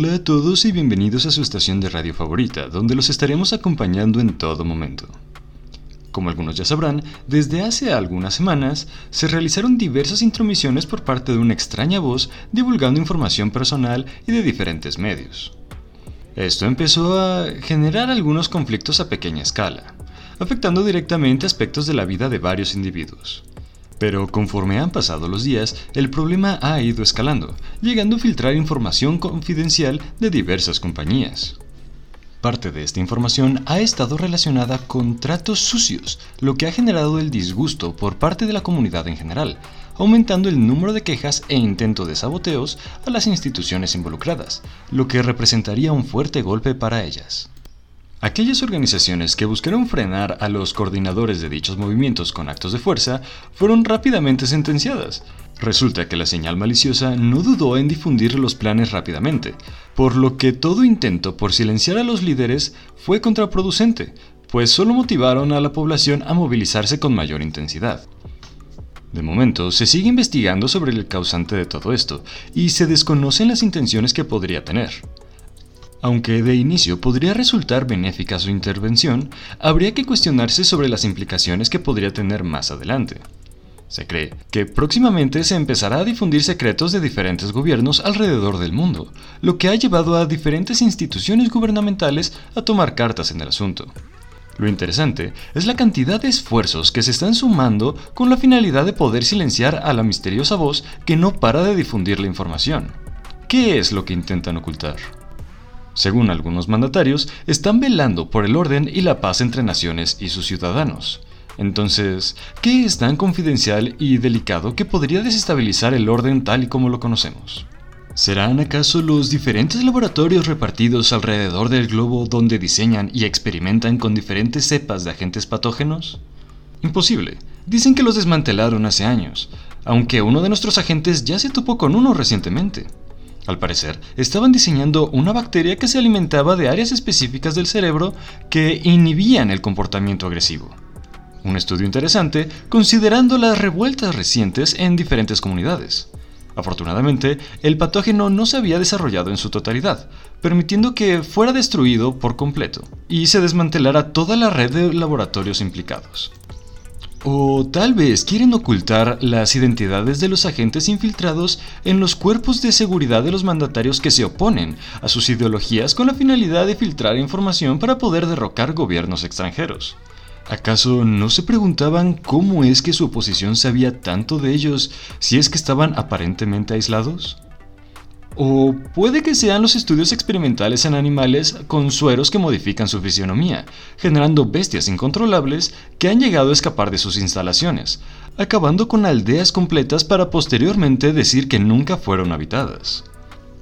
Hola a todos y bienvenidos a su estación de radio favorita, donde los estaremos acompañando en todo momento. Como algunos ya sabrán, desde hace algunas semanas se realizaron diversas intromisiones por parte de una extraña voz divulgando información personal y de diferentes medios. Esto empezó a generar algunos conflictos a pequeña escala, afectando directamente aspectos de la vida de varios individuos. Pero conforme han pasado los días, el problema ha ido escalando, llegando a filtrar información confidencial de diversas compañías. Parte de esta información ha estado relacionada con tratos sucios, lo que ha generado el disgusto por parte de la comunidad en general, aumentando el número de quejas e intentos de saboteos a las instituciones involucradas, lo que representaría un fuerte golpe para ellas. Aquellas organizaciones que buscaron frenar a los coordinadores de dichos movimientos con actos de fuerza fueron rápidamente sentenciadas. Resulta que la señal maliciosa no dudó en difundir los planes rápidamente, por lo que todo intento por silenciar a los líderes fue contraproducente, pues solo motivaron a la población a movilizarse con mayor intensidad. De momento, se sigue investigando sobre el causante de todo esto, y se desconocen las intenciones que podría tener. Aunque de inicio podría resultar benéfica su intervención, habría que cuestionarse sobre las implicaciones que podría tener más adelante. Se cree que próximamente se empezará a difundir secretos de diferentes gobiernos alrededor del mundo, lo que ha llevado a diferentes instituciones gubernamentales a tomar cartas en el asunto. Lo interesante es la cantidad de esfuerzos que se están sumando con la finalidad de poder silenciar a la misteriosa voz que no para de difundir la información. ¿Qué es lo que intentan ocultar? Según algunos mandatarios, están velando por el orden y la paz entre naciones y sus ciudadanos. Entonces, ¿qué es tan confidencial y delicado que podría desestabilizar el orden tal y como lo conocemos? ¿Serán acaso los diferentes laboratorios repartidos alrededor del globo donde diseñan y experimentan con diferentes cepas de agentes patógenos? Imposible. Dicen que los desmantelaron hace años, aunque uno de nuestros agentes ya se topó con uno recientemente. Al parecer, estaban diseñando una bacteria que se alimentaba de áreas específicas del cerebro que inhibían el comportamiento agresivo. Un estudio interesante considerando las revueltas recientes en diferentes comunidades. Afortunadamente, el patógeno no se había desarrollado en su totalidad, permitiendo que fuera destruido por completo y se desmantelara toda la red de laboratorios implicados. O tal vez quieren ocultar las identidades de los agentes infiltrados en los cuerpos de seguridad de los mandatarios que se oponen a sus ideologías con la finalidad de filtrar información para poder derrocar gobiernos extranjeros. ¿Acaso no se preguntaban cómo es que su oposición sabía tanto de ellos si es que estaban aparentemente aislados? O puede que sean los estudios experimentales en animales con sueros que modifican su fisionomía, generando bestias incontrolables que han llegado a escapar de sus instalaciones, acabando con aldeas completas para posteriormente decir que nunca fueron habitadas.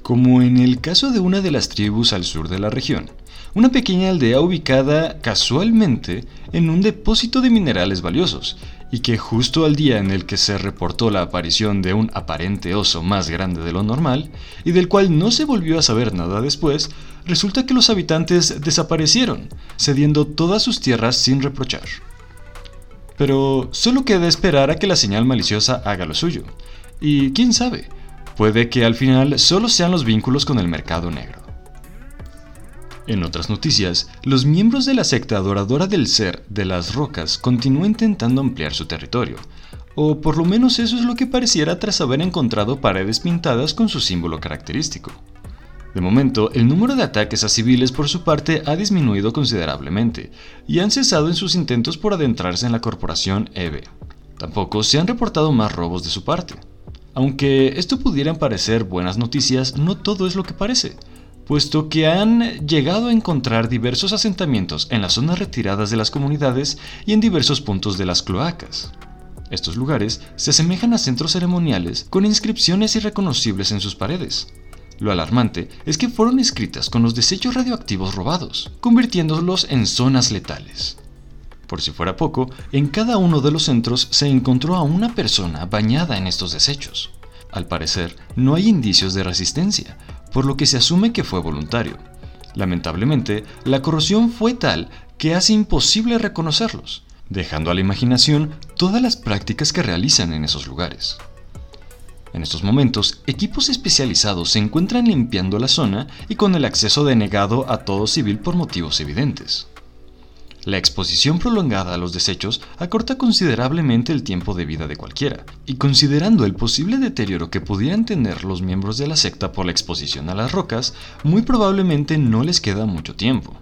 Como en el caso de una de las tribus al sur de la región, una pequeña aldea ubicada casualmente en un depósito de minerales valiosos, y que justo al día en el que se reportó la aparición de un aparente oso más grande de lo normal, y del cual no se volvió a saber nada después, resulta que los habitantes desaparecieron, cediendo todas sus tierras sin reprochar. Pero solo queda esperar a que la señal maliciosa haga lo suyo, y quién sabe, puede que al final solo sean los vínculos con el mercado negro. En otras noticias, los miembros de la secta adoradora del ser de las rocas continúan intentando ampliar su territorio, o por lo menos eso es lo que pareciera tras haber encontrado paredes pintadas con su símbolo característico. De momento, el número de ataques a civiles por su parte ha disminuido considerablemente, y han cesado en sus intentos por adentrarse en la corporación EVE. Tampoco se han reportado más robos de su parte. Aunque esto pudieran parecer buenas noticias, no todo es lo que parece puesto que han llegado a encontrar diversos asentamientos en las zonas retiradas de las comunidades y en diversos puntos de las cloacas. Estos lugares se asemejan a centros ceremoniales con inscripciones irreconocibles en sus paredes. Lo alarmante es que fueron escritas con los desechos radioactivos robados, convirtiéndolos en zonas letales. Por si fuera poco, en cada uno de los centros se encontró a una persona bañada en estos desechos. Al parecer, no hay indicios de resistencia, por lo que se asume que fue voluntario. Lamentablemente, la corrosión fue tal que hace imposible reconocerlos, dejando a la imaginación todas las prácticas que realizan en esos lugares. En estos momentos, equipos especializados se encuentran limpiando la zona y con el acceso denegado a todo civil por motivos evidentes. La exposición prolongada a los desechos acorta considerablemente el tiempo de vida de cualquiera, y considerando el posible deterioro que pudieran tener los miembros de la secta por la exposición a las rocas, muy probablemente no les queda mucho tiempo.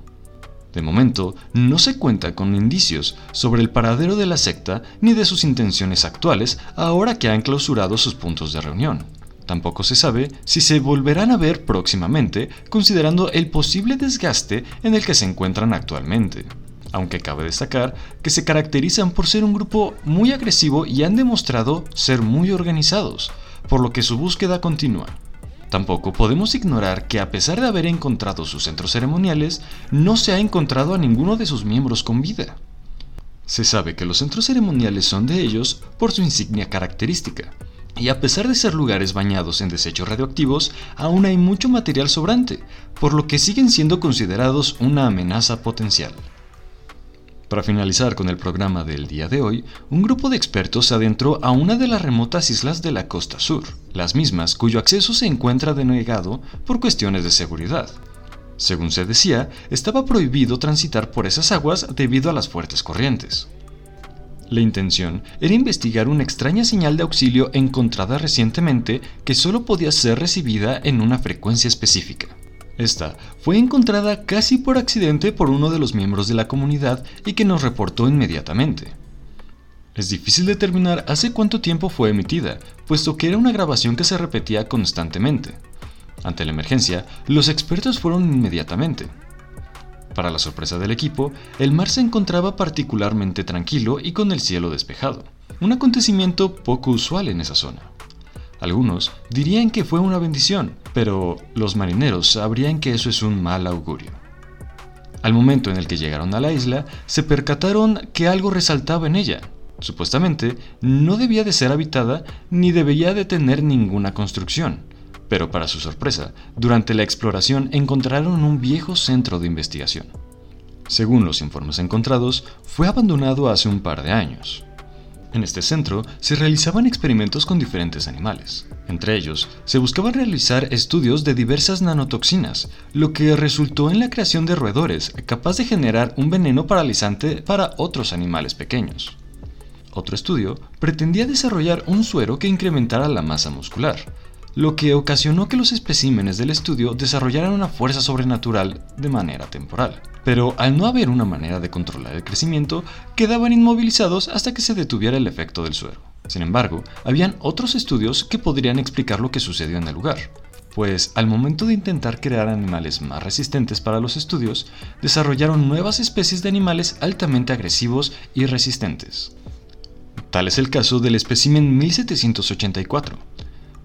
De momento, no se cuenta con indicios sobre el paradero de la secta ni de sus intenciones actuales ahora que han clausurado sus puntos de reunión. Tampoco se sabe si se volverán a ver próximamente, considerando el posible desgaste en el que se encuentran actualmente. Aunque cabe destacar que se caracterizan por ser un grupo muy agresivo y han demostrado ser muy organizados, por lo que su búsqueda continúa. Tampoco podemos ignorar que a pesar de haber encontrado sus centros ceremoniales, no se ha encontrado a ninguno de sus miembros con vida. Se sabe que los centros ceremoniales son de ellos por su insignia característica, y a pesar de ser lugares bañados en desechos radioactivos, aún hay mucho material sobrante, por lo que siguen siendo considerados una amenaza potencial. Para finalizar con el programa del día de hoy, un grupo de expertos se adentró a una de las remotas islas de la costa sur, las mismas cuyo acceso se encuentra denegado por cuestiones de seguridad. Según se decía, estaba prohibido transitar por esas aguas debido a las fuertes corrientes. La intención era investigar una extraña señal de auxilio encontrada recientemente que solo podía ser recibida en una frecuencia específica. Esta fue encontrada casi por accidente por uno de los miembros de la comunidad y que nos reportó inmediatamente. Es difícil determinar hace cuánto tiempo fue emitida, puesto que era una grabación que se repetía constantemente. Ante la emergencia, los expertos fueron inmediatamente. Para la sorpresa del equipo, el mar se encontraba particularmente tranquilo y con el cielo despejado, un acontecimiento poco usual en esa zona. Algunos dirían que fue una bendición, pero los marineros sabrían que eso es un mal augurio. Al momento en el que llegaron a la isla, se percataron que algo resaltaba en ella. Supuestamente, no debía de ser habitada ni debía de tener ninguna construcción. Pero para su sorpresa, durante la exploración encontraron un viejo centro de investigación. Según los informes encontrados, fue abandonado hace un par de años. En este centro se realizaban experimentos con diferentes animales. Entre ellos, se buscaban realizar estudios de diversas nanotoxinas, lo que resultó en la creación de roedores capaz de generar un veneno paralizante para otros animales pequeños. Otro estudio pretendía desarrollar un suero que incrementara la masa muscular, lo que ocasionó que los especímenes del estudio desarrollaran una fuerza sobrenatural de manera temporal. Pero al no haber una manera de controlar el crecimiento, quedaban inmovilizados hasta que se detuviera el efecto del suero. Sin embargo, habían otros estudios que podrían explicar lo que sucedió en el lugar, pues al momento de intentar crear animales más resistentes para los estudios, desarrollaron nuevas especies de animales altamente agresivos y resistentes. Tal es el caso del espécimen 1784,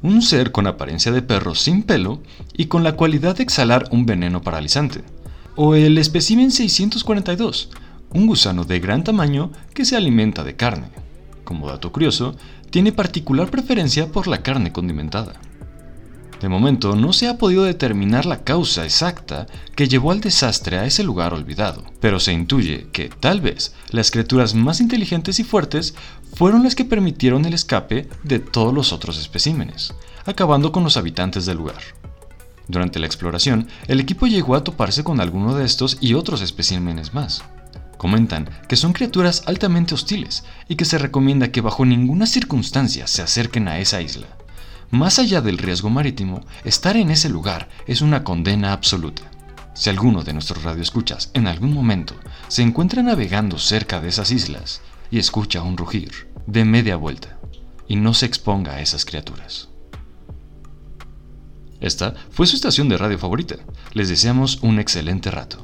un ser con apariencia de perro sin pelo y con la cualidad de exhalar un veneno paralizante. O el espécimen 642, un gusano de gran tamaño que se alimenta de carne. Como dato curioso, tiene particular preferencia por la carne condimentada. De momento no se ha podido determinar la causa exacta que llevó al desastre a ese lugar olvidado, pero se intuye que tal vez las criaturas más inteligentes y fuertes fueron las que permitieron el escape de todos los otros especímenes, acabando con los habitantes del lugar. Durante la exploración, el equipo llegó a toparse con alguno de estos y otros especímenes más. Comentan que son criaturas altamente hostiles y que se recomienda que bajo ninguna circunstancia se acerquen a esa isla. Más allá del riesgo marítimo, estar en ese lugar es una condena absoluta. Si alguno de nuestros radioescuchas en algún momento se encuentra navegando cerca de esas islas y escucha un rugir, de media vuelta y no se exponga a esas criaturas. Esta fue su estación de radio favorita. Les deseamos un excelente rato.